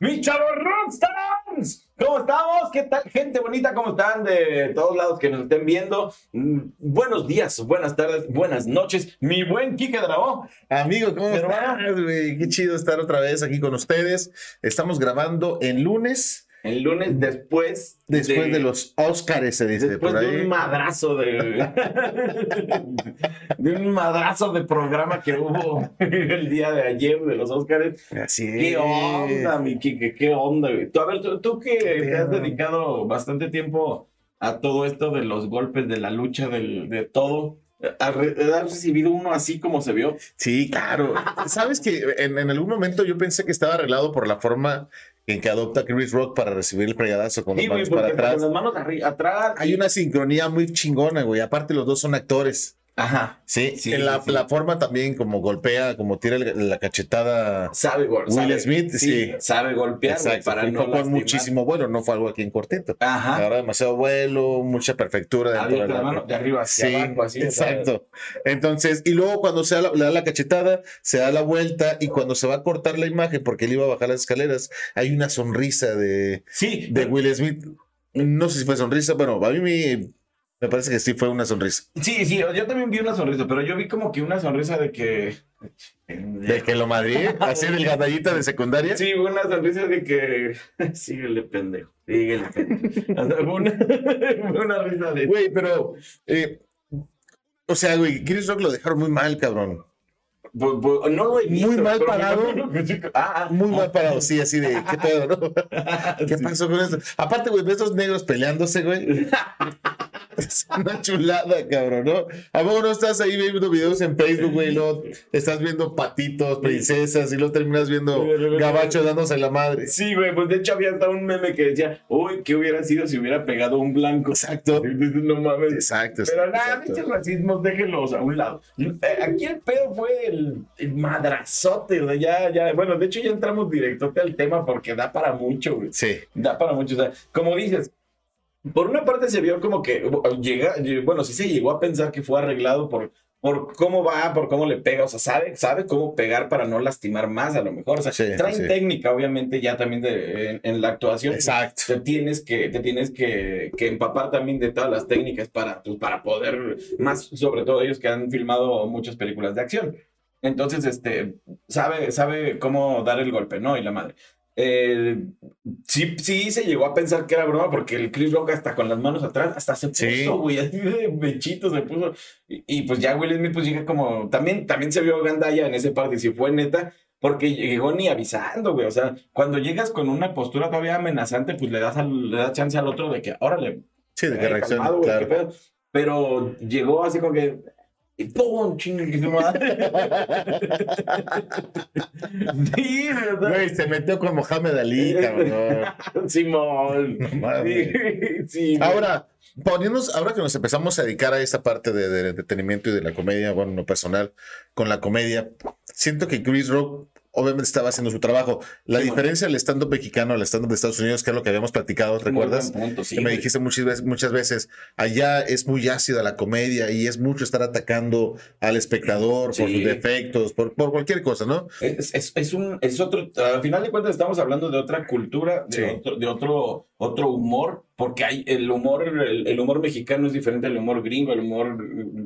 mis chavos rockstars. ¿Cómo estamos? ¿Qué tal, gente bonita? ¿Cómo están de todos lados que nos estén viendo? Mm, buenos días, buenas tardes, buenas noches. Mi buen Kike Dragón. Amigo, ¿cómo estás, güey? Qué chido estar otra vez aquí con ustedes. Estamos grabando en lunes. El lunes después. Después de, los Oscars, se dice después por ahí. de un madrazo de. de un madrazo de programa que hubo el día de ayer de los Oscars. Así ¿Qué onda, mi Kike? ¿Qué onda, güey? Tú, a ver, tú, tú que te has dedicado bastante tiempo a todo esto de los golpes, de la lucha, del, de todo. ¿Has recibido uno así como se vio? Sí, claro. Sabes que en, en, algún momento yo pensé que estaba arreglado por la forma en que adopta Chris Rock para recibir el fregadazo con Sí, las güey, manos para porque con atrás. las manos atrás. Hay una sincronía muy chingona, güey. Aparte, los dos son actores. Ajá. Sí, Sí, en la, sí, la forma también como golpea, como tira el- la cachetada. Sabe, Will sabe- Smith, sí. Sabe golpear, Exacto, para fue no lastimar. muchísimo vuelo, no fue algo aquí en cortito. Ajá. Ahora demasiado vuelo, mucha perfectura dentro de la mano de arriba hacia Sí, abajo, así. exacto. Entonces, y luego cuando se da la, le da la cachetada, se da la vuelta y cuando se va a cortar la imagen porque él iba a bajar las escaleras, hay una sonrisa de, Sí, de Will Smith. No sé si fue sonrisa, bueno, a mí me, me parece que sí fue una sonrisa. sí, sí, yo también vi una sonrisa, pero yo vi como que una sonrisa de que. De que lo madrí, así del gandallita de secundaria. Sí, una sonrisa de que. Síguele, pendejo. Síguele, pendejo. Una, una risa de. Güey, pero, eh, o sea, güey, Chris Rock lo dejaron muy mal, cabrón. Pu- pu- no lo he visto. Muy mal parado. Ah, ah, Muy ah. mal parado, sí, así de, ¿qué pedo, no? ¿Qué pasó con eso? Aparte, güey, ves estos negros peleándose, güey. Es una chulada, cabrón, ¿no? ¿A poco no estás ahí viendo videos en Facebook, güey? Luego estás viendo patitos, princesas, y luego terminas viendo gabachos dándose la madre. Sí, güey, pues de hecho había hasta un meme que decía, uy, ¿qué hubiera sido si hubiera pegado un blanco? Exacto. No mames. Exacto. Pero nada, pinches racismos, déjenlos a un lado. Eh, Aquí el pedo fue el, el madrazote, o sea, ya, ya, bueno, de hecho ya entramos directote al tema porque da para mucho, güey. Sí. Da para mucho, o sea, como dices, por una parte se vio como que llega, bueno, sí se llegó a pensar que fue arreglado por, por cómo va, por cómo le pega, o sea, sabe, sabe cómo pegar para no lastimar más a lo mejor, o sea, Sí, traen sí. técnica, obviamente, ya también de, en, en la actuación. Exacto. Te tienes que, te tienes que, que empapar también de todas las técnicas para, pues, para poder, más sobre todo ellos que han filmado muchas películas de acción. Entonces, este, sabe, sabe cómo dar el golpe, ¿no? Y la madre. Eh, sí, sí se llegó a pensar que era broma porque el Chris Rock hasta con las manos atrás, hasta se puso, Sí. güey, así de mechito se puso. Y, y, pues ya Will Smith pues llega como, también, también se vio Gandaya en ese parte, y si fue neta, porque llegó ni avisando, güey. O sea, cuando llegas con una postura todavía amenazante, pues le das, al- le das chance al otro de que, órale, Sí, de que eh, reaccione, calmado, claro. Pero llegó así como que. Y ¡pum! Chingue que su madre. sí, ¿verdad? Güey, se metió con Mohamed Ali, cabrón. Simón. No mames. Sí, sí. Ahora, poniéndonos, ahora que nos empezamos a dedicar a esta parte de, del entretenimiento y de la comedia, bueno, no personal, con la comedia, siento que Chris Rock obviamente estaba haciendo su trabajo. La Sí, diferencia del stand-up mexicano al stand-up de Estados Unidos, que es lo que habíamos platicado, ¿recuerdas? buen punto, sí, que me dijiste muchas veces, muchas veces, allá es muy ácida la comedia y es mucho estar atacando al espectador por sus defectos, por, por cualquier cosa, ¿no? Es, es, es un, es otro, al final de cuentas estamos hablando de otra cultura, de, otro, de otro, otro humor, porque hay el humor, el, el humor mexicano es diferente al humor gringo, al humor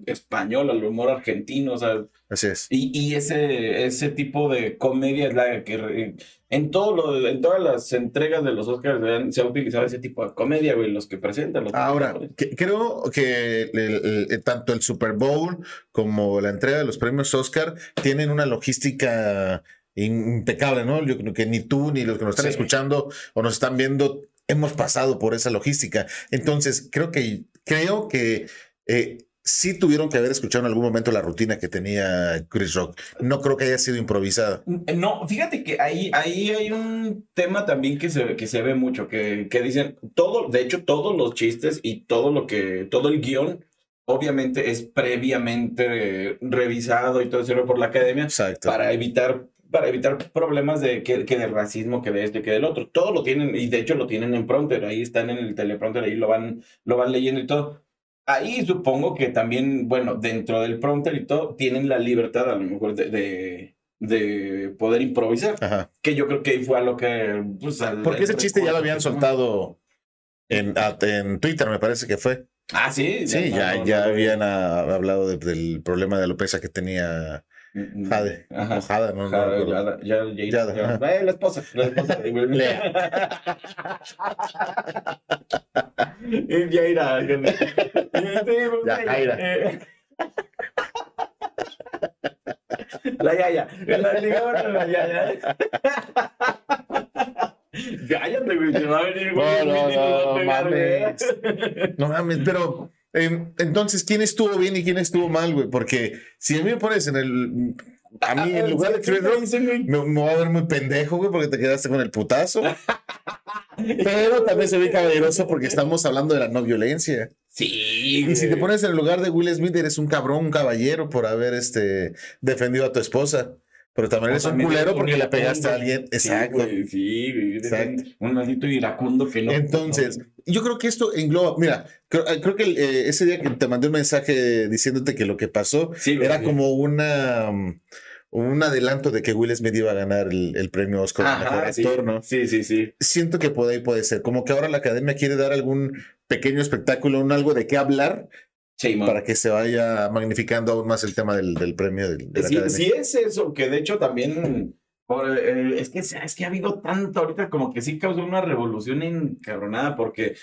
español, al humor argentino, o sea, Así es. y, y ese, ese tipo de comedia es la que en todo lo, en todas las entregas de los Oscars se, ha utilizado ese tipo de comedia, güey, los que presentan. Los Ahora, que- creo que el- el- el- tanto el Super Bowl como la entrega de los premios Oscar tienen una logística impecable, ¿no? Yo creo que ni tú ni los que nos están Sí. escuchando o nos están viendo hemos pasado por esa logística. Entonces, creo que creo que eh, sí tuvieron que haber escuchado en algún momento la rutina que tenía Chris Rock. No creo que haya sido improvisada. No, fíjate que ahí, ahí hay un tema también que se, que se ve mucho, que, que dicen, todo, de hecho, todos los chistes y todo lo que, todo el guion, obviamente es previamente eh, revisado y todo eso por la academia Exacto. para evitar, para evitar problemas de que, que de racismo, que de este, que del otro. Todo lo tienen, y de hecho lo tienen en prompter, ahí están en el teleprompter, ahí lo van, lo van leyendo y todo. Ahí supongo que también, bueno, dentro del prompter y todo, tienen la libertad a lo mejor de, de, de poder improvisar. Ajá. Que yo creo que ahí fue a lo que. Pues, al- Porque ese chiste ya lo habían soltado en, a- en Twitter, me parece que fue. Ah, sí. Sí, no, ya, no, ya no, habían ah, hablado de- del problema de alopecia que tenía no. Jade. Ajá. O Jada, no, no recuerdo. Yada, ya, ya, Yada, ya. Eh, la esposa, la esposa. Y Yaira. Yaira. eh. La Yaya. La ligadora de la Yaya. Cállate, güey, te va a venir Will No, no, no, pegar, mames. güey. No mames, pero eh, entonces, ¿quién estuvo bien y quién estuvo mal, güey? Porque si a mí me pones en el. A mí, en lugar de Chris Rock, me, me va a ver muy pendejo, güey, porque te quedaste con el putazo. Pero también se ve caballeroso porque estamos hablando de la no violencia. Sí, Y si te pones en el lugar de Will Smith, eres un cabrón, un caballero por haber este, defendido a tu esposa. Pero también eres un culero porque le pegaste a alguien. Sí, Exacto. güey, Sí, güey, eres Exacto. Un, maldito iracundo que no. Entonces, yo creo que esto engloba, mira, creo, creo que eh, ese día que te mandé un mensaje diciéndote que lo que pasó Sí, era como una um, un adelanto de que Will Smith iba a ganar el, el premio Oscar al mejor Ajá, sí, actor, ¿no? sí, sí, sí. Siento que por ahí puede ser, como que ahora la academia quiere dar algún pequeño espectáculo, un algo de qué hablar Sí, para que se vaya magnificando aún más el tema del, del premio del- de Sí, sí es eso, que de hecho también, por, eh, es que es que ha habido tanto ahorita como que sí causó una revolución encabronada, porque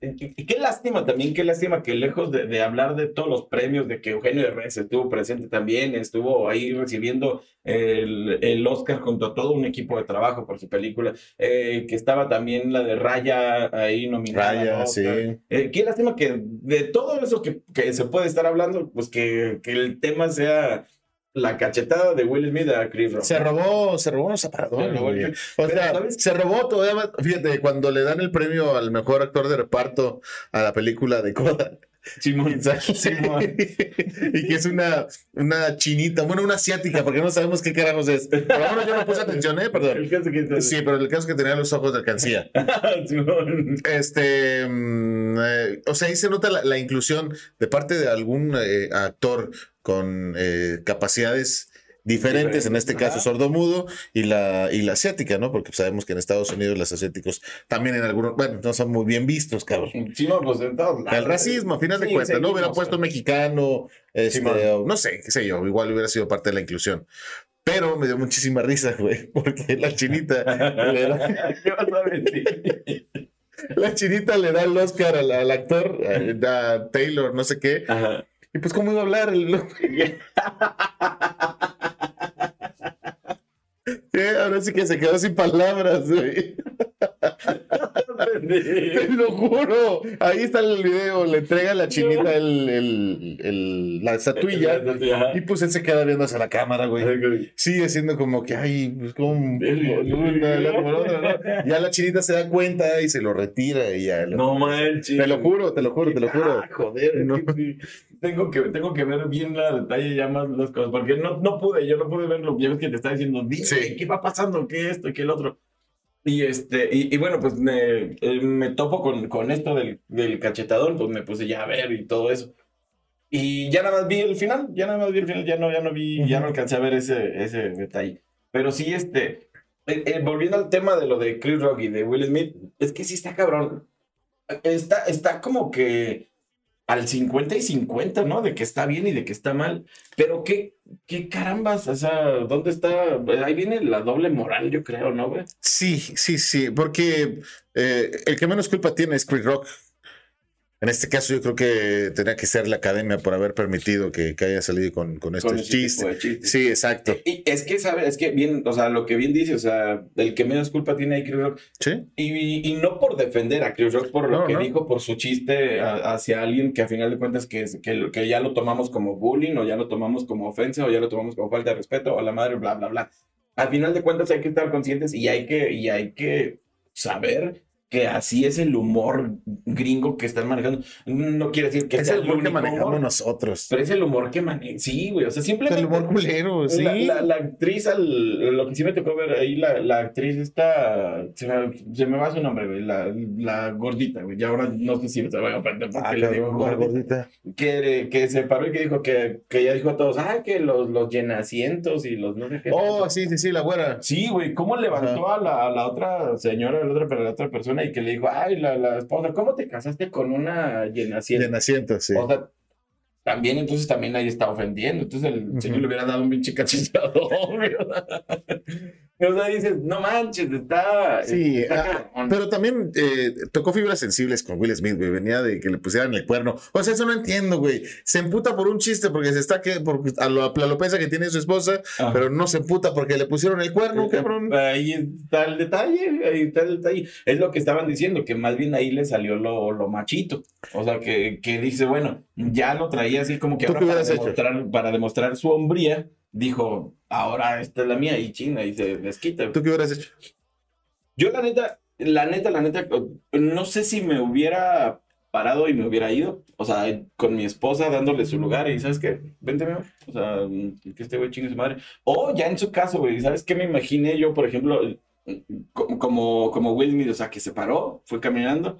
eh, y qué lástima también, qué lástima que lejos de, de hablar de todos los premios, de que Eugenio Derbez estuvo presente también, estuvo ahí recibiendo el, el Oscar junto a todo un equipo de trabajo por su película, eh, que estaba también la de Raya ahí nominada. Raya, sí. Eh, qué lástima que de todo eso que, que se puede estar hablando, pues que, que el tema sea la cachetada de Will Smith a Chris Rock. Se robó, se robó unos aparadores. Se robó el-. O sea, ¿sabes? se robó todavía más. Fíjate, cuando le dan el premio al mejor actor de reparto a la película de Coda. Simón. y sale- Simón. y que es una, una chinita, bueno, una asiática, porque no sabemos qué carajos es. Pero bueno, yo no puse atención, ¿eh? Perdón. El caso que- Sí, pero el caso es que tenía los ojos de alcancía. Simón. Este, mm, eh, o sea, ahí se nota la, la inclusión de parte de algún eh, actor con eh, capacidades diferentes, en este caso sordomudo y la, y la asiática, ¿no? Porque sabemos que en Estados Unidos los asiáticos también en algunos, bueno, no son muy bien vistos, cabrón. Pues en todos lados. El racismo, a final de Sí, cuentas, ¿no? Hubiera puesto mexicano, este, o no sé, qué sé yo, igual hubiera sido parte de la inclusión. Pero me dio muchísima risa, güey, porque la chinita le da, ¿Qué vas a decir? la chinita le da el Oscar al, al actor, a, a Taylor, no sé qué. Ajá. Y pues, ¿cómo iba a hablar? El- Ahora sí que se quedó sin palabras. Te lo juro. Ahí está el video. Le entrega a la chinita el, el- el- la estatuilla. Y pues él se queda viendo hacia la cámara, güey. Sigue siendo como que, ay, pues como. Ya la chinita se da cuenta y se lo retira y ya. lo- No manches. Te lo juro, te lo juro, te lo juro. Ah, joder, No. que sí. tengo que tengo que ver bien la detalle ya más las cosas, porque no, no pude, yo no pude verlo, ya ves que te estaba diciendo, dime, Sí. ¿qué va pasando? ¿Qué esto? ¿Qué el otro? Y este, y, y bueno, pues me, eh, me topo con, con esto del, del cachetadón, pues me puse ya a ver y todo eso. Y ya nada más vi el final, ya nada más vi el final, ya no, ya no vi, ya no alcancé a ver ese, ese detalle. Pero sí, este, eh, eh, volviendo al tema de lo de Chris Rock y de Will Smith, es que sí está cabrón. Está, está como que al 50 y 50, ¿no? De que está bien y de que está mal. Pero qué, qué carambas, o sea, ¿dónde está? Ahí viene la doble moral, yo creo, ¿no, güey? Sí, sí, sí, porque eh, el que menos culpa tiene es Chris Rock. En este caso, yo creo que tenía que ser la academia por haber permitido que, que haya salido con, con estos Con chistes. de chistes. Sí, exacto. Y es que, ¿sabes? Es que bien, o sea, lo que bien dice, o sea, el que menos culpa tiene ahí Chris Rock. Sí, Y, y no por defender a Chris Rock por lo No, que no. dijo, por su chiste a- hacia alguien que a final de cuentas que, que, que ya lo tomamos como bullying o ya lo tomamos como ofensa o ya lo tomamos como falta de respeto o la madre, bla, bla, bla. Al final de cuentas hay que estar conscientes y hay que, y hay que saber que así es el humor gringo que están manejando. No quiere decir que Es sea el humor que manejamos humor, nosotros. pero es el humor que maneja. Sí, güey. O sea, simplemente. El humor culero, sí. La, la- la actriz, al, lo que sí me tocó ver ahí, la, la actriz esta, se me, se me va su nombre, güey, la, la gordita, güey, ya ahora no sé si se va a aprender porque Ah, le digo gordita, gordita. que, que se paró y que dijo que, que ella dijo a todos, ah, que los, los llenacientos y los no sé qué. Oh, sí, sí, sí, la güera. Sí, güey, ¿cómo levantó a la, a la otra señora, a la otra, a la otra persona y que le dijo, ay, la, la esposa, ¿cómo te casaste con una llenaciento? De naciente, sí. O sea, también, entonces también ahí está ofendiendo. Entonces el señor le hubiera dado un pinche cachetadón. o sea, dices, no manches, está. Sí, está ah, pero también eh, tocó fibras sensibles con Will Smith, güey. Venía de que le pusieran el cuerno. O sea, eso no entiendo, güey. Se emputa por un chiste porque se está que porque a lo a lo pesa que tiene su esposa, Ajá. pero no se emputa porque le pusieron el cuerno, cabrón. Ahí está el detalle, ahí está el detalle. Es lo que estaban diciendo, que más bien ahí le salió lo, lo machito. O sea, que, que dice, bueno, ya lo traía así como que ¿Tú ahora demostrar, para demostrar su hombría, dijo, ahora esta es la mía y china, y se desquita. ¿Tú qué hubieras hecho? Yo la neta, la neta, la neta, no sé si me hubiera parado y me hubiera ido, o sea, con mi esposa dándole su lugar y ¿sabes qué? Vente, mi amor. o sea, que este güey chingue su madre. O ya en su caso, güey, ¿sabes qué me imaginé yo, por ejemplo, co- como, como Will Smith, o sea, que se paró, fue caminando,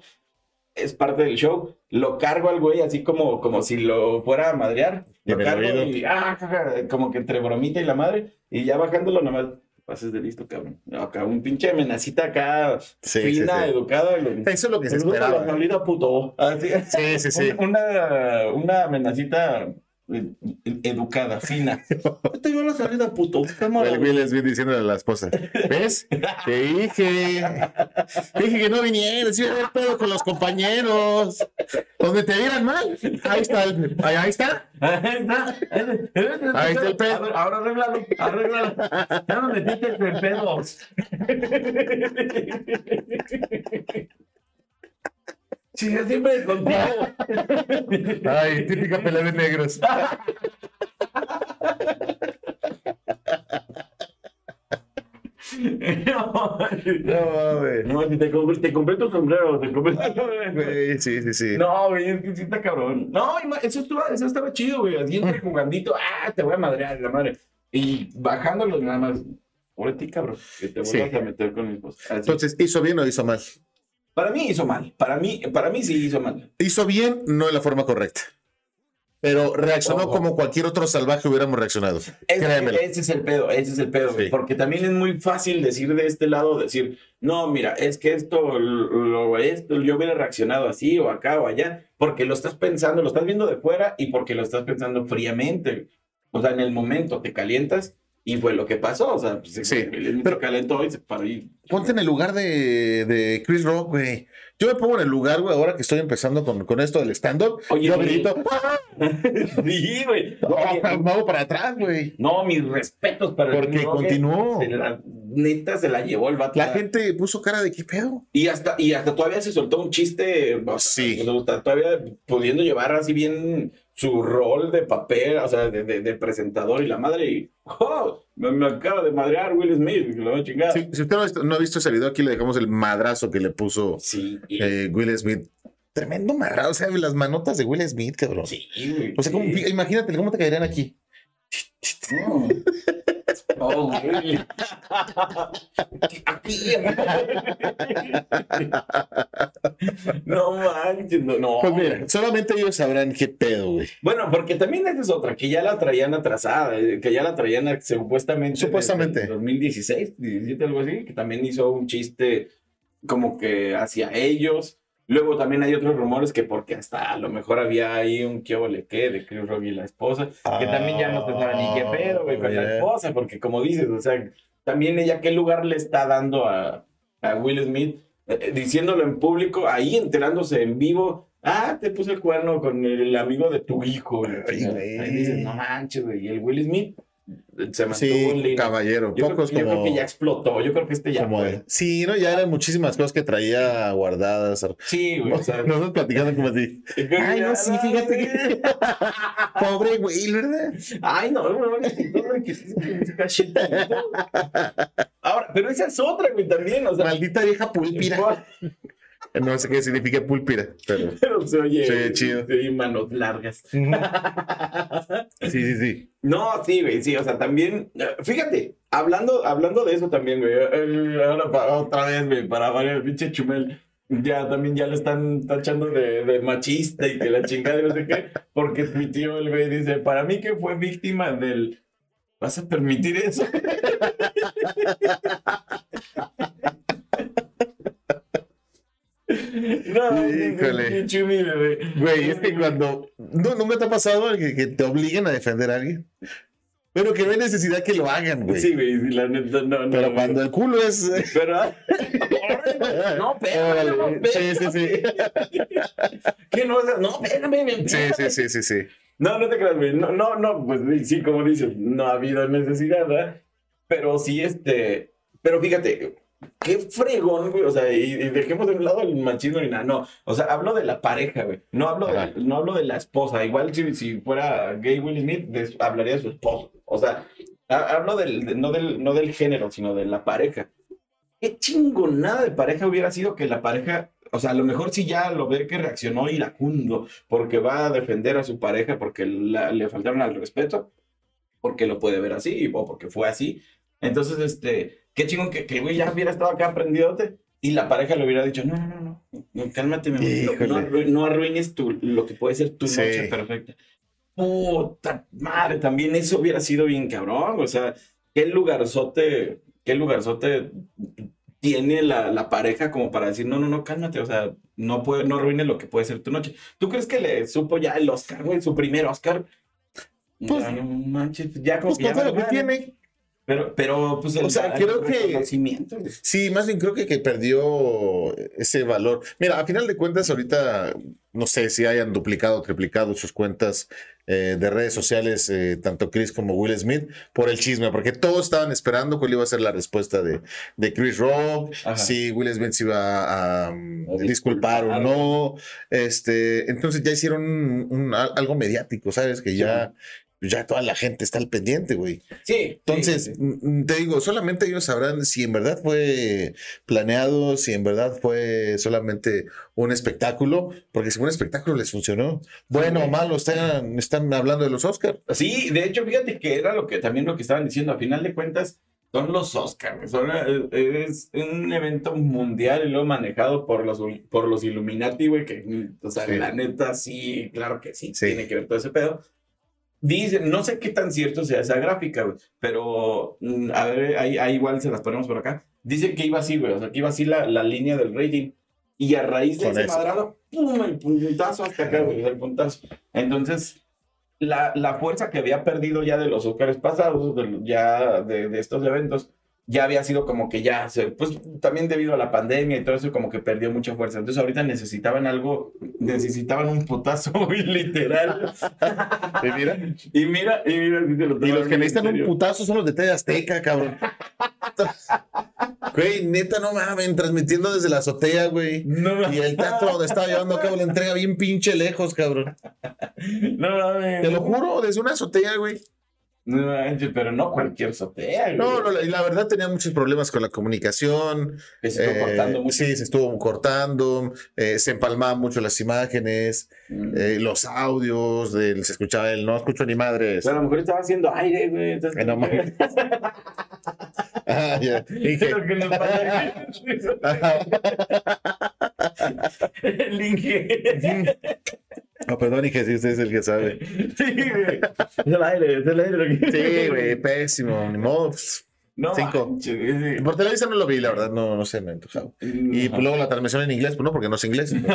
es parte del show, lo cargo al güey así como, como si lo fuera a madrear, lo cargo y, ah, jaja, como que entre bromita y la madre, y ya bajándolo nomás, pases de listo, cabrón. Acá un pinche amenacita acá, Sí, fina, sí, sí. educada. Eso es lo que se la esperaba. salida, puto. Así. Sí, sí, sí. Una, una amenacita educada, fina. Te iba a la salida, puto. El Will Smith diciéndole a la esposa, ¿ves? Te dije, te dije que no vinieras, iba a haber pedo con los compañeros. Donde te vieran mal, ahí está, el- ahí, ahí está. Ahí está. Ahí está el pedo. Ver, ahora arréglalo, arréglalo. Ya no metiste en pedos. Sí, siempre contigo. Ay, típica pelea de negros. No, No, mames. no, si te compré, te compré tu sombrero, te compré Güey, Sí, sí, sí. No, güey, es que sí está cabrón. No, eso, estuvo, eso estaba chido, güey. Así entre jugandito, ah, te voy a madrear, la madre. Y bajándolo nada más. Por ti, cabrón, que te Sí. vuelvas a meter con mi esposa. Así. Entonces, ¿hizo bien o hizo mal? Para mí hizo mal. Para mí, para mí sí hizo mal. Hizo bien, no de la forma correcta. Pero reaccionó Ojo. como cualquier otro salvaje hubiéramos reaccionado. Ese, ese es el pedo, ese es el pedo. Sí. Porque también es muy fácil decir de este lado, decir, no, mira, es que esto, lo, esto, yo hubiera reaccionado así o acá o allá, porque lo estás pensando, lo estás viendo de fuera y porque lo estás pensando fríamente. O sea, en el momento te calientas y fue lo que pasó. O sea, pues, Sí, él pero- se calentó y se paró y... Ponte en el lugar de, de Chris Rock, güey. Yo me pongo en el lugar, güey, ahora que estoy empezando con, con esto del stand-up. Oye, Yo grito, sí, güey. "Ah", me hago para atrás, güey. No, mis respetos para el Porque Rock, continuó. se la- neta se la llevó el vato. La gente puso cara de qué pedo. Y hasta, y hasta todavía se soltó un chiste, Sí. o sea, todavía pudiendo llevar así bien su rol de papel, o sea, de, de- de presentador y la madre, y ¡oh! me, me acaba de madrear Will Smith, lo voy a chingar. Sí, si usted no ha, visto, no ha visto ese video, aquí le dejamos el madrazo que le puso Sí, y- eh, Will Smith. Tremendo madrazo, o sea, las manotas de Will Smith, cabrón. sí. O sea, ¿cómo- sí. imagínate cómo te caerían aquí. No. Oh. Aquí. No manches, no, no. Pues mira, solamente ellos sabrán qué pedo, güey. Bueno, porque también esa es otra, que ya la traían atrasada, eh, que ya la traían supuestamente. Supuestamente. el 2016, 17, algo así, que también hizo un chiste como que hacia ellos. Luego también hay otros rumores que porque hasta a lo mejor había ahí un qué ole qué de Chris Rock y la esposa, que también ya no se sabe ni qué pedo, güey, con la Ah, esposa, porque como dices, o sea, también ella qué lugar le está dando a, a Will Smith, Eh, eh, diciéndolo en público, ahí enterándose en vivo, ah, te puse el cuerno con el amigo de tu hijo. güey. Ahí dices, no manches, güey, y el Will Smith se mantuvo Sí, en línea. caballero. Yo, creo, Pocos yo creo como. que ya explotó, yo creo que este ya como. Sí, no, ya eran muchísimas cosas que traía guardadas. Sí, güey, o sea, Nosotros platicando como así. Ay, no, sí, fíjate que. Pobre güey, ¿verdad? Ay, no. Ahora, pero esa es otra, güey, también, o sea. Maldita vieja pulpira. No sé qué significa púlpira, pero. Pero se oye, Se oye chido. se oye manos largas. Sí, sí, sí. No, sí, güey, sí, o sea, también, eh, fíjate, hablando, hablando de eso también, güey, ahora pa- otra vez, güey, para variar el pinche Chumel, ya también ya le están tachando de, de machista y que la chingada y no sé qué, porque mi tío, el güey, dice, para mí que fue víctima del, ¿vas a permitir eso? No, Híjole. güey. Güey, es que cuando. No, nunca te ha pasado que, que te obliguen a defender a alguien. Pero que no hay necesidad que lo hagan, güey. Sí, güey, sí, la neta, no, no. Pero güey. cuando el culo es. Pero. no, Órale, espérame, Sí, sí, sí. ¿Qué no? No, espérame. Sí, sí, sí, sí, sí. No, no te creas, güey. No, no, no, pues sí, como dices, no ha habido necesidad, ¿verdad? Pero sí, este. Pero fíjate, qué fregón, güey. O sea, y, y dejemos de un lado el machismo ni nada. No, o sea, hablo de la pareja, güey. No hablo, de, no hablo de la esposa. Igual si, si fuera gay Will Smith, de- hablaría de su esposo. O sea, ha- hablo del, de- no, del, no del género, sino de la pareja. Qué chingonada de pareja hubiera sido que la pareja. O sea, a lo mejor si ya lo ve que reaccionó iracundo porque va a defender a su pareja porque la- le faltaron al respeto, porque lo puede ver así o porque fue así. Entonces, este, qué chingón que, que güey ya hubiera estado acá aprendidote y la pareja le hubiera dicho, no, no, no, no, cálmate, mi amor, no, no, arru- no arruines tu, lo que puede ser tu Sí. noche perfecta. Puta madre, también eso hubiera sido bien cabrón, o sea, qué lugarzote, qué lugarzote tiene la, la pareja como para decir, no, no, no, cálmate, o sea, no puede, no arruines lo que puede ser tu noche. ¿Tú crees que le supo ya el Oscar, güey, su primer Oscar? Pues- ya, no manches, ya como Pues que ya lo tiene. Pero, pero, pues, el, O sea, el creo que-. Sí, más bien creo que, que perdió ese valor. Mira, a final de cuentas, ahorita no sé si hayan duplicado o triplicado sus cuentas eh, de redes sociales, eh, tanto Chris como Will Smith, por el chisme, porque todos estaban esperando cuál iba a ser la respuesta de, de Chris Rock, Ajá. si Will Smith se iba a, a, A disculpar o no. Este, entonces ya hicieron un- un- al- algo mediático, ¿sabes? Que ya, ya toda la gente está al pendiente, güey. Sí. Entonces, sí, sí. mm, te digo, solamente ellos sabrán si en verdad fue planeado, si en verdad fue solamente un espectáculo, porque si fue un espectáculo les funcionó. Bueno o malo, están, están hablando de los Oscars. Sí, de hecho, fíjate que era lo que también lo que estaban diciendo. A final de cuentas, son los Oscars. Son, eh, es un evento mundial y luego manejado por los, por los Illuminati, güey. Que, mm, o sea, Sí. la neta, sí, claro que sí, Sí. tiene que ver todo ese pedo. Dicen, no sé qué tan cierto sea esa gráfica, güey, pero mm, a ver, ahí, ahí igual se las ponemos por acá. Dicen que iba así, güey, o sea, que iba así la, la línea del rating. Y a raíz de Con ese eso. madrado, ¡pum! El puntazo hasta acá, güey, el puntazo. Entonces, la, la fuerza que había perdido ya de los Óscares pasados, de, ya de, de estos eventos, ya había sido como que ya, pues también debido a la pandemia y todo eso, como que perdió mucha fuerza. Entonces ahorita necesitaban algo, necesitaban un putazo muy literal. Y mira, y mira, y mira, lo y los que necesitan un putazo son los de TV Azteca, cabrón. Güey, neta, no mames, transmitiendo desde la azotea, güey. No, Y el teatro donde estaba llevando a cabo la entrega bien pinche lejos, cabrón. no mames. Te lo juro, desde una azotea, güey. No manches, pero no cualquier güey. No, no, la, y la verdad tenía muchos problemas con la comunicación. Se está eh, cortando mucho. Sí, se estuvo cortando, eh, se empalmaban mucho las imágenes, Mm. eh, los audios, del, se escuchaba el no escucho ni madres. Pero a lo mejor estaba haciendo aire, güey. entonces- Eh, no. Ah, ya. Dije, Lo que nos pasa El Inge. Oh, perdón, dije, sí, usted es el que sabe. Sí, güey. Es el aire, es el aire. Sí, güey, pésimo, ni modo. pues. No, Cinco. manches, sí. Por Televisa no lo vi, la verdad, no, no sé, me antojaba. Y pues, luego la transmisión en inglés, pues no, porque no sé inglés.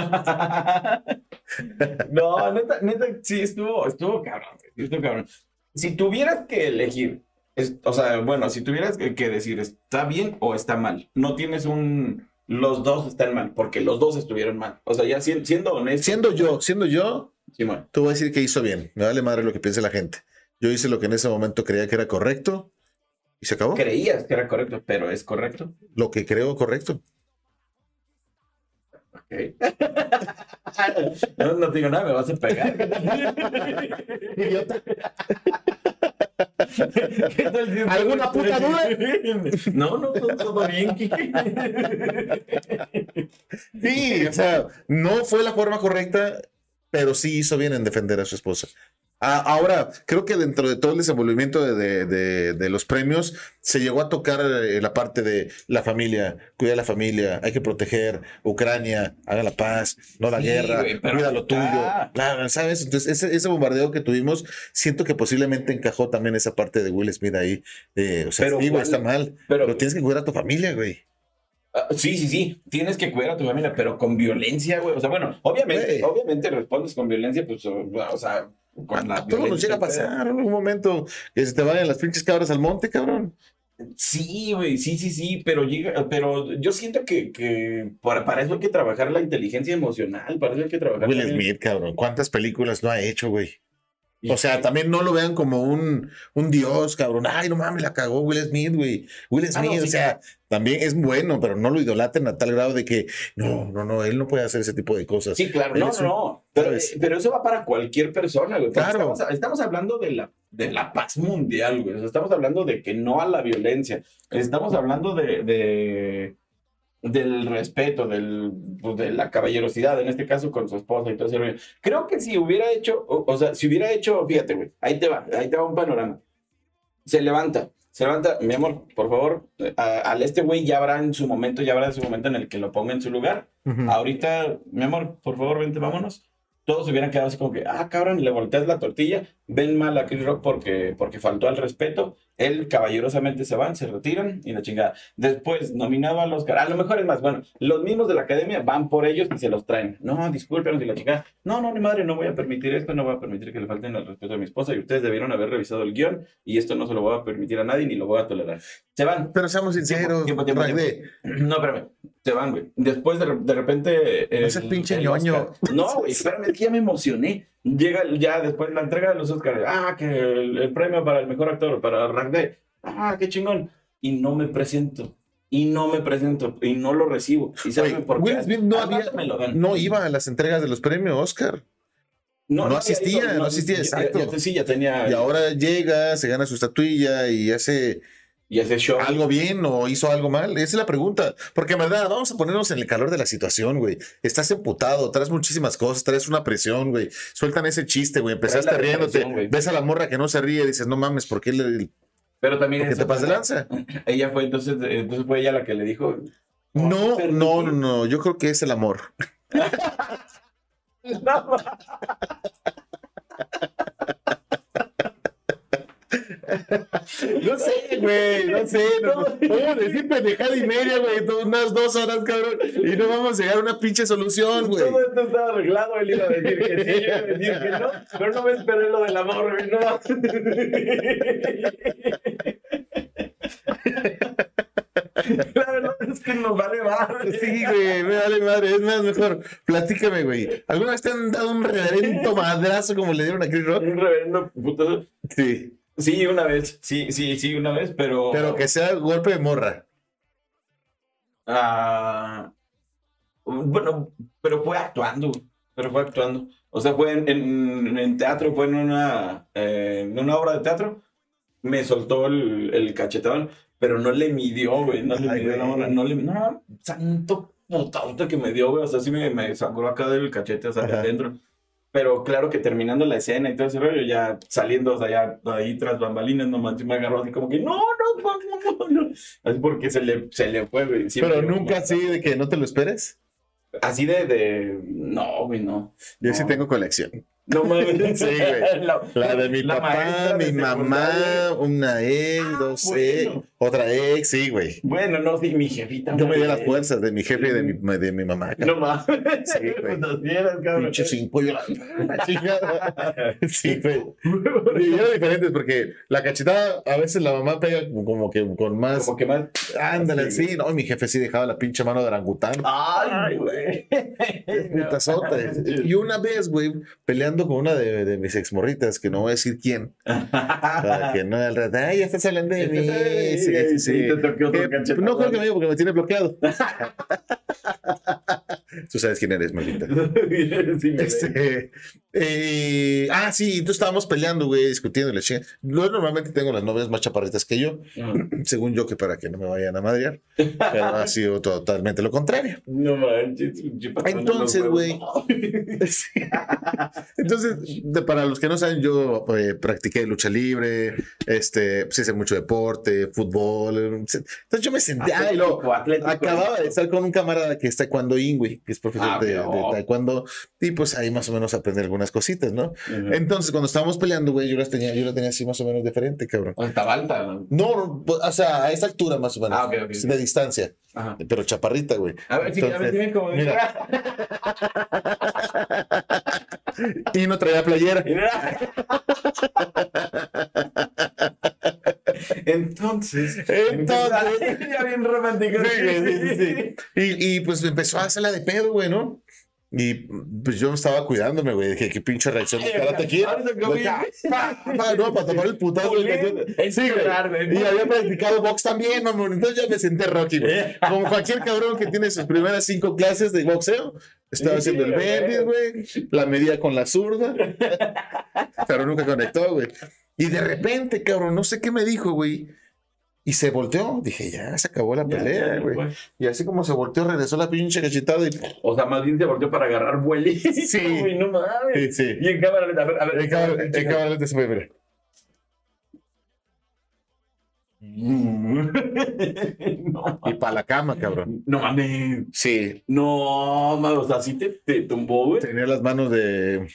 No, neta, neta, sí, estuvo, estuvo cabrón, estuvo cabrón. Si tuvieras que elegir, es- o sea, bueno, si tuvieras que, que decir está bien o está mal, no tienes un, los dos están mal, porque los dos estuvieron mal. O sea, ya si- siendo honesto. Siendo yo, siendo yo, Simón. tú voy a decir que hizo bien. Me vale madre lo que piense la gente. Yo hice lo que en ese momento creía que era correcto y se acabó. Creías que era correcto, pero es correcto. Lo que creo correcto. Ok. No, no te digo nada, me vas a pegar. Idiota. ¿Qué tal si- ¿Alguna puta duda? No, no, todo bien, Kike. Sí, o sea, no fue la forma correcta, pero sí hizo bien en defender a su esposa. Ah, ahora, creo que dentro de todo el desenvolvimiento de, de- de- de los premios, se llegó a tocar eh, la parte de la familia, cuida a la familia, hay que proteger Ucrania, haga la paz, no la Sí, guerra, cuida lo tuyo. ah. Claro, ¿sabes? Entonces, ese, ese bombardeo que tuvimos, siento que posiblemente encajó también esa parte de Will Smith ahí. o sea, Pero sí, está mal, Pero- pero tienes que cuidar a tu familia, güey. Ah, Sí, sí, sí. Tienes que cuidar a tu familia, pero con violencia, güey. O sea, bueno, obviamente, obviamente respondes con violencia, pues, o, o sea, con la A todos nos llega a pasar en un momento que se te vayan las pinches cabras al monte, cabrón. Sí, güey, sí, sí, sí, pero llega, pero yo siento que, que para, para eso hay que trabajar la inteligencia emocional, para eso hay que trabajar. Will Smith, cabrón. ¿Cuántas películas no ha hecho, güey? O sea, también no lo vean como un, un dios, cabrón. Ay, no mames, la cagó Will Smith, güey. Will Ah, no, Smith, sí, o sea, también es bueno, pero no lo idolatren a tal grado de que no, no, no, él no puede hacer ese tipo de cosas. Sí, claro, Él no, un- no, pero, ¿sabes? pero eso va para cualquier persona, güey. Claro. Estamos, estamos hablando de la, de la paz mundial, güey. O sea, estamos hablando de que no a la violencia. Estamos hablando de, de- del respeto, del, pues, de la caballerosidad, en este caso con su esposa y todo ese rollo. Creo que si hubiera hecho, o, o sea, si hubiera hecho, fíjate, güey, ahí te va, ahí te va un panorama. Se levanta, se levanta, mi amor, por favor, a- al este güey ya habrá en su momento, ya habrá en su momento en el que lo ponga en su lugar. Ujú. Ahorita, mi amor, por favor, vente, vámonos. Todos hubieran quedado así como que, ah, cabrón, le volteas la tortilla, ven mal a Chris Rock porque, porque faltó al respeto. Él caballerosamente se van, se retiran y la chingada. Después, nominado al Oscar, a lo mejor es más, bueno, los mismos de la academia van por ellos y se los traen. No, discúlpenos y la chingada. No, no, mi madre, no voy a permitir esto, no voy a permitir que le falten al respeto a mi esposa y ustedes debieron haber revisado el guion y esto no se lo voy a permitir a nadie ni lo voy a tolerar. Se van. Pero seamos sinceros, Tiempo, tiempo, tiempo, No, espérame. Se van, güey. Después de, de repente. No seas pinche ñoño. No, güey, espérame, es que ya me emocioné. Llega ya después la entrega de los Oscars. Ah, que el, el premio para el mejor actor, para Ragde. Ah, qué chingón. Y no me presento. Y no me presento. Y no lo recibo. ¿Y saben Güey, por qué? Will Smith no había- no iba a las entregas de los premios Oscar. no asistía, no asistía, ya- exacto. ya- sí, ya tenía. Y ahora llega, se gana su estatuilla y hace Y ese show. algo bien o hizo algo mal. Esa es la pregunta. Porque en verdad, vamos a ponernos en el calor de la situación, güey. Estás emputado, traes muchísimas cosas, traes una presión, güey. Sueltan ese chiste, güey. Empezaste riéndote. güey. Ves a la morra que no se ríe, dices, no mames, ¿por qué, le- Pero también. eso te de fue- lanza? Ella fue entonces. Entonces fue ella la que le dijo. No, no, no, no. Yo creo que es el amor. No, No sé, güey, no sé. No, vamos a decir pendejada y media, güey, unas dos horas, cabrón, y no vamos a llegar a una pinche solución, güey. Todo esto estaba arreglado, él iba a decir que sí, yo iba a decir que no, pero no me esperé lo del amor, güey, no. La verdad es que nos vale madre. Sí, güey, me vale madre, es más mejor. Platícame, güey. ¿Alguna vez te han dado un reverendo madrazo como le dieron a Chris Rock? Un reverendo putazo. Sí, Sí, una vez, sí, sí, sí, una vez, pero... pero que sea golpe de morra. Ah, bueno, pero fue actuando, pero fue actuando. O sea, fue en, en- en teatro, fue en una, eh, en una obra de teatro. Me soltó el, el cachetón, pero no le midió, güey. No le Ay, midió la morra, no le No, santo putazote que me dio, güey. O sea, sí me, me sangró acá del cachete, o sea, adentro. Pero claro que terminando la escena y todo ese rollo, ya saliendo, sea, ya ahí tras bambalinas, nomás me agarró así como que, no, no, no, no. Así porque se le, se le fue, güey. Pero nunca así de que no te lo esperes. Así de, de, no, güey, no. Yo sí tengo colección. No mames. Sí, güey. La, La de mi la papá, de mi mamá, una ex, Ah, dos bueno. Otra ex, sí, güey. Bueno, no, sí, mi jefita. Yo me di las fuerzas de mi jefe y de mi, de mi mamá. No mames. Sí, güey. Nos dieras, cabrón. Pinche sin pollo. la- la chingada. Sí, güey. Y eran diferentes porque la cachetada a veces la mamá pega como que con más. Como que más. Ándale, Sí, sí, no, mi jefe sí dejaba la pinche mano de orangután. Ay, güey. Putazote. Y una vez, güey, peleando con una de, de mis exmorritas, que no voy a decir quién, para que no al rato, ay, ya estás hablando de mí. Sí, sí, sí. Te toqué otro Que- cachetadón. no creo que me diga porque me tiene bloqueado. Tú sabes quién eres, maldita. Sí, Este, Eh, ah, sí, entonces estábamos peleando, güey, discutiendo la chinga. Yo normalmente tengo las novias más chaparritas que yo, según yo, que para que no me vayan a madrear. Pero ha sido totalmente lo contrario. No manches. Entonces, güey. Entonces, de- para los que no saben, yo eh, practiqué lucha libre, este, pues hice mucho deporte, fútbol. Entonces yo me luego, Atlético, atlético. Acababa de estar con un camarada que es taekwondo güey, que es profesor Ah, de, de taekwondo, y pues ahí más o menos aprendí algunas cositas, ¿no? Entonces, cuando estábamos peleando, güey, yo las tenía, yo la tenía así más o menos diferente, cabrón. O sea, estaba alta. ¿no? No, pues, o sea, a esa altura más o menos, Ah, ok, ok, de distancia, Ajá. pero chaparrita, güey. A ver, sí, a ver, Entonces, dime cómo. mira. Y no traía playera. Entonces. Entonces. ya bien romántico. Sí, güey, sí, sí, sí. Y, y, pues empezó a hacerla de pedo, güey, ¿no? Y pues yo estaba cuidándome, güey. Dije, qué pinche reacción de comió. Pa, pa, No, para tapar el putazo. Sí, güey. Y había practicado box también, mamón. Entonces ya me senté Rocky, güey. Como cualquier cabrón que tiene sus primeras cinco clases de boxeo. Estaba haciendo el bendis, güey. La medía con la zurda. Pero nunca conectó, güey. Y de repente, cabrón, no sé qué me dijo, güey. Y se volteó. Dije, ya se acabó la Ya, pelea, güey. Y así como se volteó, regresó la pinche cachetada y. O sea, más bien se volteó para agarrar vuelito. Sí. No mames. Sí, sí. Y en cámara lenta, a ver, a ver. En cámara, en cámara lenta se fue, mira. no, Y para la cama, cabrón. no mames. Sí. No, mames. O sea, sí te, te tumbó, güey. Tenía las manos de.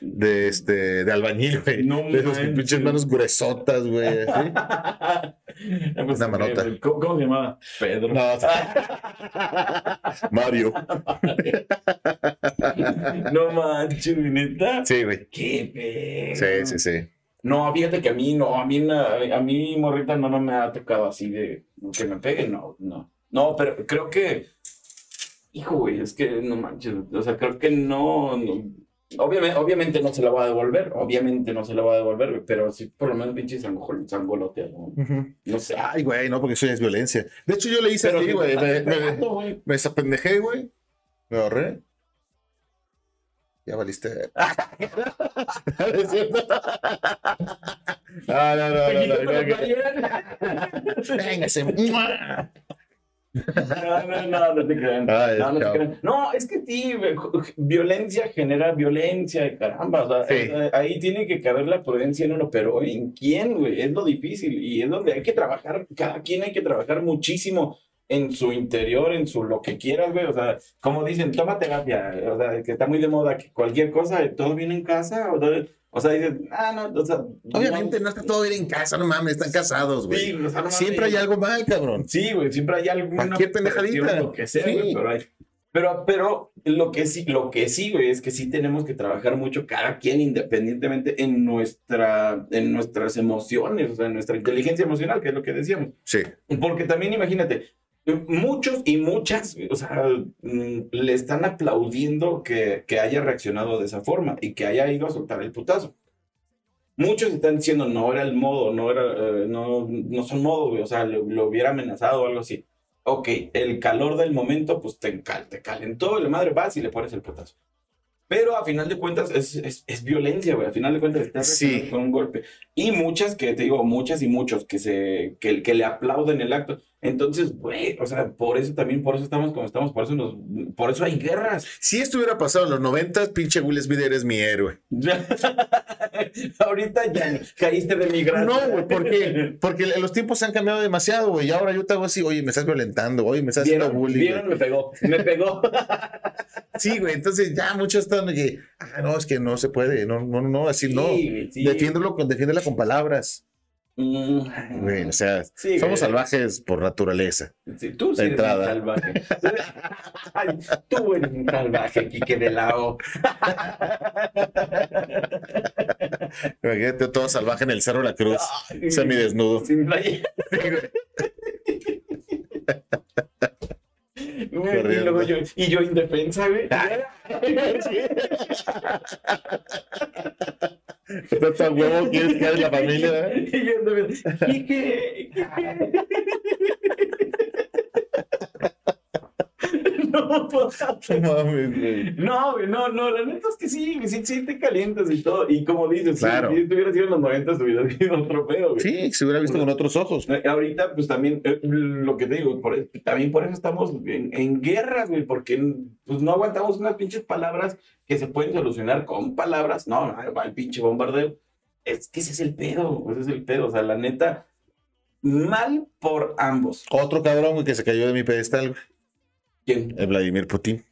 De este. De albañil, güey. No de manches. pinches manos gruesotas, güey. Pues, Una manota. ¿Cómo, cómo se llamaba? Pedro. No. Mario. No manches, neta. Sí, güey. Qué pedo. Sí, sí, sí. No, fíjate que a mí no, a mí, na- a mí morrita no, no me ha tocado así de que me peguen, no, no. No, pero creo que, hijo, güey, es que no manches, o sea, creo que no, no. Obviamente, obviamente no se la va a devolver, obviamente no se la va a devolver, pero sí por lo menos pinche sangol- sangolote, ¿no? No sé. Ay, güey, no, porque eso ya es violencia. De hecho, yo le hice Pero así, sí güey. Me, me, me desapendejé, güey. Me ahorré. Ya valiste. No, no, no, no, no, no, no. Véngase. No, no, no, no te crean. Ay, no, no, te chao. crean. No, es que sí, violencia genera violencia, caramba. O sea, Sí. eh, ahí tiene que caber la prudencia en uno, pero ¿en quién, güey? Es lo difícil y es donde hay que trabajar, cada quien hay que trabajar muchísimo en su interior, en su lo que quieras, güey. O sea, como dicen, toma terapia, o sea, que está muy de moda, que cualquier cosa, todo viene en casa, o, todo- o sea, dices, ah, no, o sea. Obviamente no está todo bien en casa, no mames, están casados, güey. Sí, o sea, no Siempre hay algo mal, cabrón. Sí, güey, siempre hay alguna Cualquier pendejadita. Lo que sea, Sí. güey, pero, hay- pero, pero lo que sí, lo que sí, güey, es que sí tenemos que trabajar mucho cada quien independientemente en nuestra, en nuestras emociones, o sea, en nuestra inteligencia emocional, que es lo que decíamos. Sí. Porque también imagínate, muchos y muchas, o sea, mm, le están aplaudiendo que, que haya reaccionado de esa forma y que haya ido a soltar el putazo. Muchos están diciendo, no era el modo, no era, eh, no, no son modos, o sea, lo, lo hubiera amenazado o algo así. Ok, el calor del momento, pues te, cal- te calentó y la madre vas y le pones el putazo. Pero a final de cuentas es, es, es violencia, güey. A final de cuentas estás Sí. con un golpe. Y muchas que te digo, muchas y muchos que se que, que le aplauden el acto. Entonces, güey, o sea, por eso también, por eso estamos como estamos, por eso nos, por eso hay guerras. Si esto hubiera pasado en los 90, pinche Will Smith eres mi héroe. Ahorita ya caíste de mi gracia. No, güey, ¿por qué? Porque los tiempos se han cambiado demasiado, güey. Y ahora yo te hago así, oye, me estás violentando, oye, me estás haciendo bullying. ¿Vieron? Me pegó. Me pegó. Sí, güey, entonces ya muchos están que, ah, no, es que no se puede, no, no, no, así no. Sí, sí. Defiéndelo defiéndela con palabras. Mm. Güey, o sea, Sí, somos salvajes por naturaleza. Sí, tú sí eres entrada. un salvaje. Ay, tú eres un salvaje, Quique de Lao. Imagínate todo salvaje en el Cerro de la Cruz, Ay, semidesnudo. Sin playa. Güey, y luego yo, y yo indefensa, güey. Está tan huevo, quieres quedar en la familia, ¿verdad? Y yo. Quique, Quique. No No. No, la neta es que sí, sí, sí te calientas y todo. Y como dices, Claro. si estuviera sido en los 90, hubiera sido otro pedo, güey. Sí, se hubiera visto con otros ojos. Eh, Ahorita, pues también, eh, lo que te digo, por- también por eso estamos en, en guerra, güey, porque pues, no aguantamos unas pinches palabras que se pueden solucionar con palabras. No, va el pinche bombardeo. Es que ese es el pedo, ese es el pedo. O sea, la neta, mal por ambos. Otro cabrón, que se cayó de mi pedestal, güey. ¿Quién? El Vladimir Putin.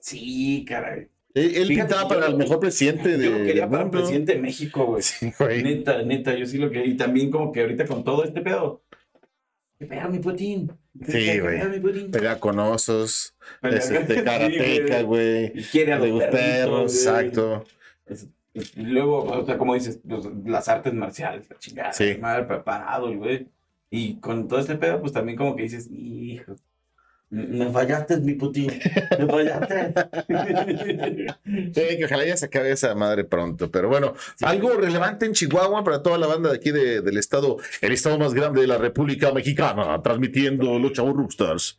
Sí, caray. Él, él Fíjate, pintaba yo- para el mejor presidente de. Yo lo quería para mundo. presidente de México, güey. Sí, güey. Neta, neta, yo sí lo quería. Y también como que ahorita con todo este pedo. ¿Qué pedo, mi Putin? ¿Qué- Sí, güey. Pelea con osos. Es este, karateca, güey. Y quiere a los perros, exacto. Y luego, o sea, como dices, las artes marciales, la chingada, Sí. madre, preparado, el güey. Y con todo este pedo, pues también como que dices, hijo, me fallaste, mi Putin, me fallaste. Sí, que ojalá ya se acabe esa madre pronto. Pero bueno, Sí. algo relevante en Chihuahua para toda la banda de aquí de- del estado, el estado más grande de la República Mexicana, transmitiendo los Chavos Rookstars.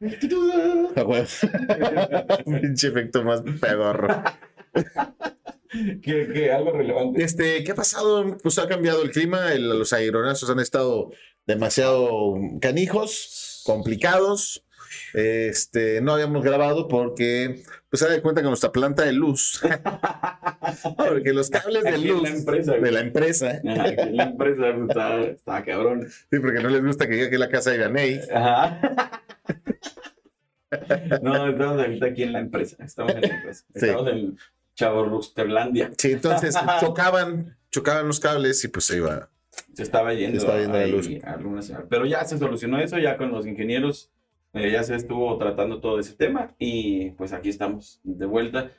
Ah. Pinche efecto más pedorro. que, que algo relevante. Este, ¿qué ha pasado? Pues ha cambiado el clima, el- los aeronazos han estado demasiado canijos, complicados. Este, no habíamos grabado porque, pues, se da cuenta que nuestra planta de luz, porque los cables de luz la empresa, de la empresa, Ajá, la empresa pues, está, está cabrón. sí, porque no les gusta que llegue aquí a la casa de Ganey. Ajá. No, estamos ahorita aquí en la empresa. Estamos en la empresa. Sí. Estamos en Chavo Rusterlandia. Sí, entonces chocaban, chocaban los cables y pues se iba. Se estaba yendo, Se estaba yendo la luz. Pero ya se solucionó eso, ya con los ingenieros. Eh, ya se estuvo tratando todo ese tema. Y pues aquí estamos de vuelta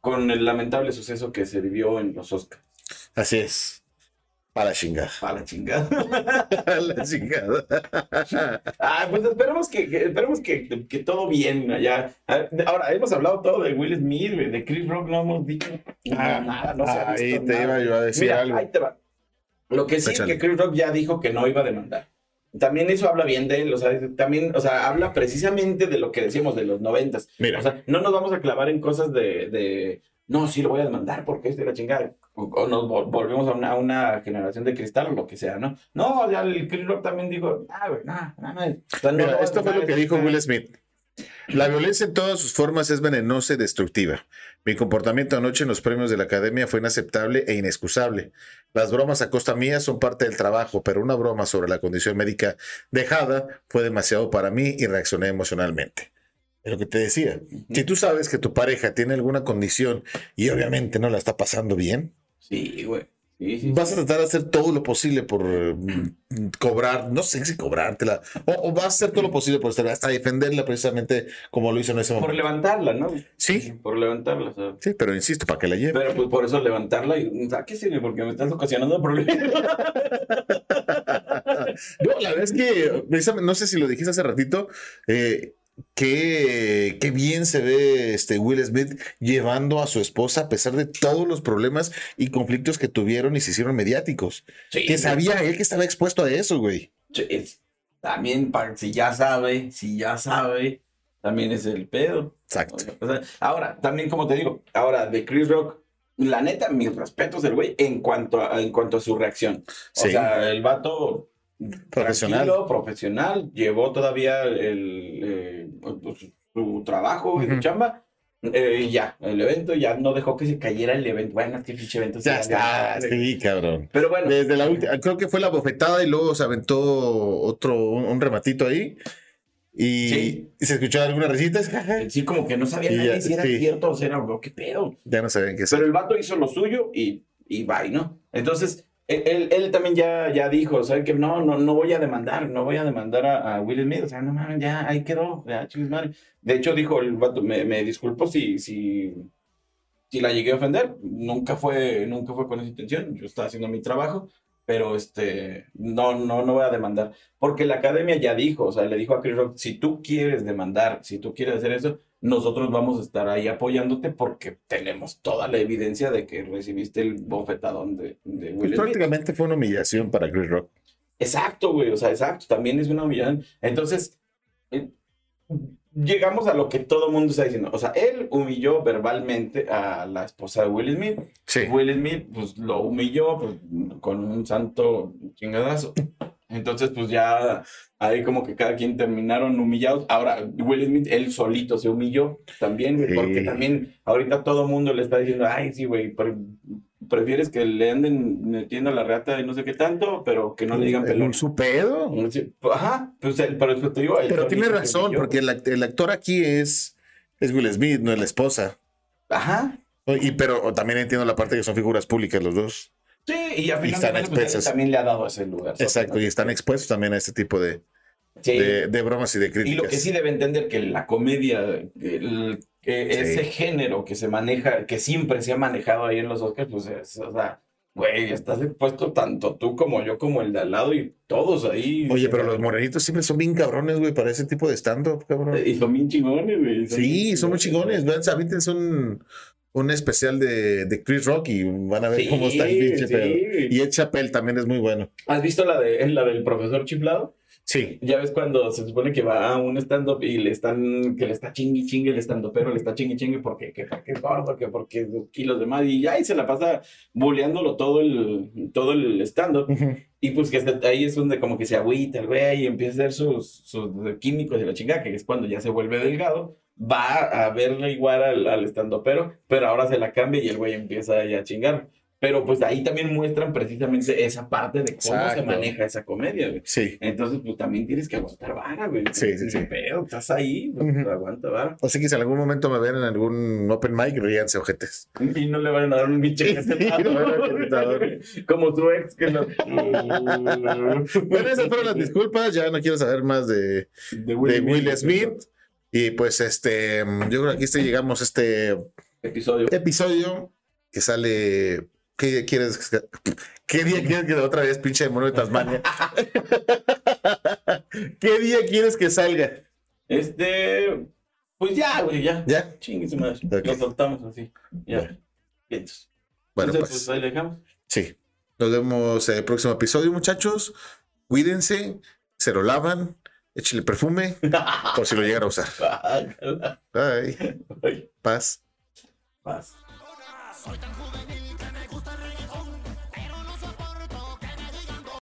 con el lamentable suceso que se vivió en los Oscars. Así es. Para chingar. Para la chingada. la chingada. Ah, pues esperemos que, que- esperemos que, que todo bien allá. Ah, Ahora, hemos hablado todo de Will Smith, de Chris Rock, no hemos dicho nada, no se ha Ahí visto te nada. iba yo a decir Mira, algo. ahí te va. Lo que sí Échale. es que Chris Rock ya dijo que no iba a demandar. También eso habla bien de él, o sea, también, o sea, habla precisamente de lo que decíamos de los noventas. Mira. O sea, no nos vamos a clavar en cosas de, de no, sí lo voy a demandar porque esto y la chingada. O, o nos vol- volvemos a una, una generación de cristal o lo que sea, ¿no? No, ya el Chris Rock también dijo, ah, güey, nah, nah, nah". O sea, no Mira, lo voy a esto fue lo que dijo es- Will Smith. La violencia en todas sus formas es venenosa y destructiva. Mi comportamiento anoche en los premios de la academia fue inaceptable e inexcusable. Las bromas a costa mía son parte del trabajo, pero una broma sobre la condición médica dejada fue demasiado para mí y reaccioné emocionalmente. Es lo que te decía. Si tú sabes que tu pareja tiene alguna condición y obviamente no la está pasando bien, Sí, güey. Vas a tratar de hacer todo lo posible por mm, cobrar, no sé si cobrártela, o, o vas a hacer todo lo posible por estar, hasta defenderla precisamente como lo hizo en ese Por momento. levantarla, ¿no? Sí, Por levantarla, sea. sí, pero insisto, para que la lleve. Pero pues por eso levantarla y sáquese, porque me estás ocasionando problemas. No, la verdad es que, precisamente, no sé si lo dijiste hace ratito, eh, qué, qué bien se ve este Will Smith llevando a su esposa a pesar de todos los problemas y conflictos que tuvieron y se hicieron mediáticos. Sí, Que sabía él que estaba expuesto a eso, güey. Sí, es- también, si ya sabe, si ya sabe, también es el pedo. Exacto. O sea, ahora, también como te digo, ahora de Chris Rock, la neta, mis respetos del güey en cuanto a, en cuanto a su reacción. O Sí. sea, el vato Profesional. profesional, llevó todavía el, eh, su trabajo y su chamba. eh, ya, el evento, ya no dejó que se cayera el evento. Bueno, este pinche evento Ya está, sí, cabrón. Pero bueno, Desde la última, creo que fue la bofetada y luego se aventó otro, un, un rematito ahí. Y, Sí. se escuchaba alguna risita. sí, como que no sabía Y nadie si era sí. cierto o si era bro, qué pedo. Ya no sabían qué. Pero el vato hizo lo suyo y, y bye, ¿no? Entonces, él, él, también ya, ya dijo, ¿sabes que No, no, no voy a demandar, no voy a demandar a, Will Smith. O sea, no mames, ya ahí quedó. De hecho, dijo el vato, me, me disculpo si, si, si la llegué a ofender. Nunca fue, nunca fue con esa intención. Yo estaba haciendo mi trabajo, pero este, no, no, no voy a demandar. Porque la academia ya dijo, o sea, le dijo a Chris Rock, si tú quieres demandar, si tú quieres hacer eso, nosotros vamos a estar ahí apoyándote porque tenemos toda la evidencia de que recibiste el bofetadón de, de Pues Smith. prácticamente fue una humillación para Chris Rock. Exacto, güey, o sea, exacto, también es una humillación. Entonces, eh, llegamos a lo que todo el mundo está diciendo. O sea, él humilló verbalmente a la esposa de Will Smith. Sí. Will Smith, pues lo humilló pues, con un santo chingadazo. Entonces, pues ya ahí como que cada quien terminaron humillados. Ahora, Will Smith, él solito se humilló también, güey, porque Sí. también ahorita todo el mundo le está diciendo, ay, sí, güey, prefieres que le anden metiendo la rata y no sé qué tanto, pero que no le digan pelón. Su pedo. Ajá, pues pero eso te digo. Pero tiene razón, porque el, act- el actor aquí es, es Will Smith, no es la esposa. Ajá. Y pero también entiendo la parte que son figuras públicas los dos. Sí, y a final están de pues, también le ha dado ese lugar. Exacto, y están expuestos también a este tipo de, Sí. de, de bromas y de Y críticas. lo que sí debe entender que la comedia, el- que Sí. ese género que se maneja, que siempre se ha manejado ahí en los Oscars, pues es, o sea, güey, estás expuesto tanto tú como yo como el de al lado y todos ahí. Oye, pero los morenitos siempre son bien cabrones, güey, para ese tipo de stand-up, cabrón. Y son bien chingones, güey. Sí, bien son muy chingones. Vean, avítense un, un especial de, de Chris Rock y van a ver Sí, cómo está el pinche sí. Y Ed Chappelle también es muy bueno. ¿Has visto la, de, la del profesor chiflado? Sí. Ya ves cuando se supone que va a un stand-up y le están, que le está chingui chingue el stand pero le está chingui chingue porque, que porque es gordo, que porque kilos de más, y ahí se la pasa bulleándolo todo el, todo el stand-up. Y pues que ahí es donde como que se agüita el güey y empieza a hacer sus, sus químicos y la chingada, que es cuando ya se vuelve delgado. Va a verle igual al, al stand-upero, pero ahora se la cambia y el güey empieza ya a chingar. Pero pues ahí también muestran precisamente esa parte de cómo Exacto. se maneja esa comedia, güey. Sí. Entonces, pues también tienes que aguantar vara, güey. Sí, sí, sí. pedo, estás ahí, pues, Ujú. aguanta vara. Así que si en algún momento me ven en algún open mic, ríanse, ojetes. Y no le van a dar un bicho Sí, no un cachetador. Como su ex que lo... Bueno, esas fueron las disculpas. Ya no quiero saber más de, de de Will Smith. Y pues este, yo creo que aquí este llegamos a este Episodio. episodio que sale. ¿Qué día quieres que, ¿Qué día quieres que otra vez pinche mono de Tasmania? ¿Qué día quieres que salga? Este... Pues ya, güey, ya. ¿Ya? Chingue su madre. Ok. Lo soltamos así. Ya. Bueno. Bueno, Entonces, pues pues ahí dejamos. sí. Nos vemos en el próximo episodio, muchachos. Cuídense, se lo lavan, échale perfume por si lo llegan a usar. Bye. Ay, Paz. Paz. Soy tan juvenil